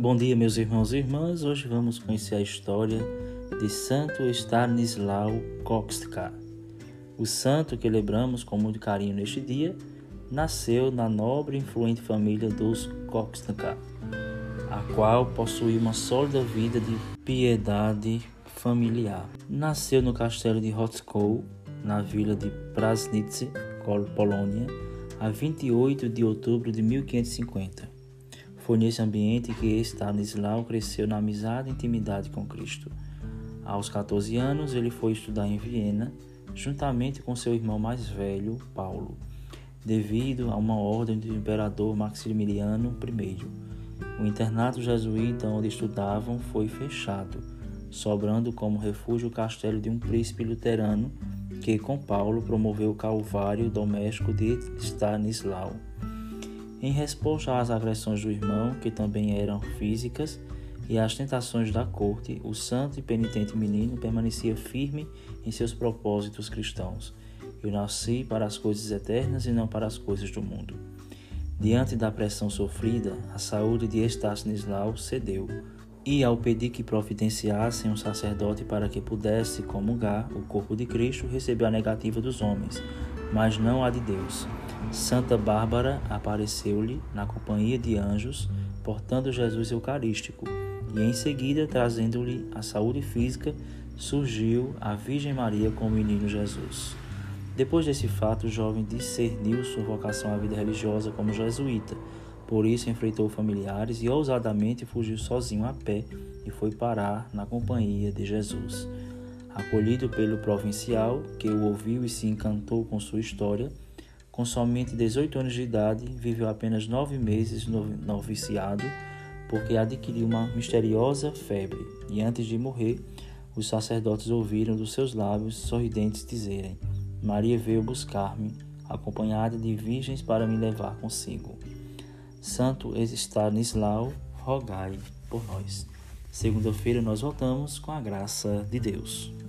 Bom dia, meus irmãos e irmãs. Hoje vamos conhecer a história de Santo Stanislau Kokstka. O santo que lembramos com muito carinho neste dia nasceu na nobre e influente família dos Kokstka, a qual possuía uma sólida vida de piedade familiar. Nasceu no castelo de Hotskow, na vila de Prasnice, Polônia, a 28 de outubro de 1550. Foi nesse ambiente que Stanislau cresceu na amizade e intimidade com Cristo. Aos 14 anos, ele foi estudar em Viena, juntamente com seu irmão mais velho, Paulo, devido a uma ordem do imperador Maximiliano I. O internato jesuíta onde estudavam foi fechado, sobrando como refúgio o castelo de um príncipe luterano que, com Paulo, promoveu o calvário doméstico de Stanislau. Em resposta às agressões do irmão, que também eram físicas, e às tentações da corte, o santo e penitente menino permanecia firme em seus propósitos cristãos. Eu nasci para as coisas eternas e não para as coisas do mundo. Diante da pressão sofrida, a saúde de Stanislau cedeu, e ao pedir que providenciassem um sacerdote para que pudesse comungar o corpo de Cristo, recebeu a negativa dos homens, mas não a de Deus. Santa Bárbara apareceu-lhe na companhia de anjos, portando Jesus Eucarístico, e em seguida, trazendo-lhe a saúde física, surgiu a Virgem Maria com o menino Jesus. Depois desse fato, o jovem discerniu sua vocação à vida religiosa como jesuíta. Por isso, enfrentou familiares e ousadamente fugiu sozinho a pé e foi parar na companhia de Jesus. Acolhido pelo provincial, que o ouviu e se encantou com sua história, com somente 18 anos de idade, viveu apenas nove meses no noviciado, porque adquiriu uma misteriosa febre, e antes de morrer, os sacerdotes ouviram dos seus lábios sorridentes dizerem: Maria veio buscar-me, acompanhada de virgens para me levar consigo. Santo Stanislau, rogai por nós. Segunda-feira nós voltamos com a graça de Deus.